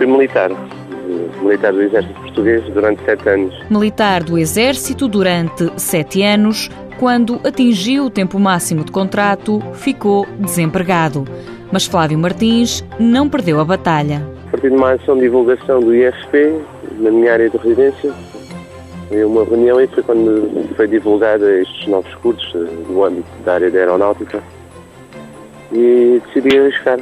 Fui militar, militar do Exército Português durante sete anos. Militar do Exército durante sete anos, quando atingiu o tempo máximo de contrato, ficou desempregado. Mas Flávio Martins não perdeu a batalha. A partir de uma ação de divulgação do IFP, na minha área de residência, em uma reunião e foi quando foi divulgada estes novos cursos no âmbito da área da aeronáutica e decidi arriscar.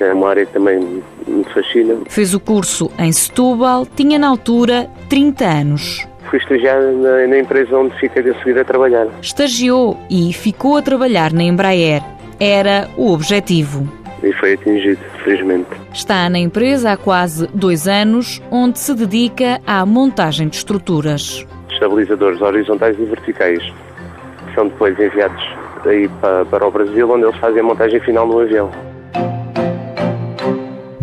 É uma área que também me fascina. Fez o curso em Setúbal, tinha na altura 30 anos. Fui estagiar na, na empresa onde fiquei a seguir a trabalhar. Estagiou e ficou a trabalhar na Embraer. Era o objetivo. E foi atingido, felizmente. Está na empresa há quase dois anos, onde se dedica à montagem de estruturas. Estabilizadores horizontais e verticais. São depois enviados aí para, para o Brasil, onde eles fazem a montagem final no avião.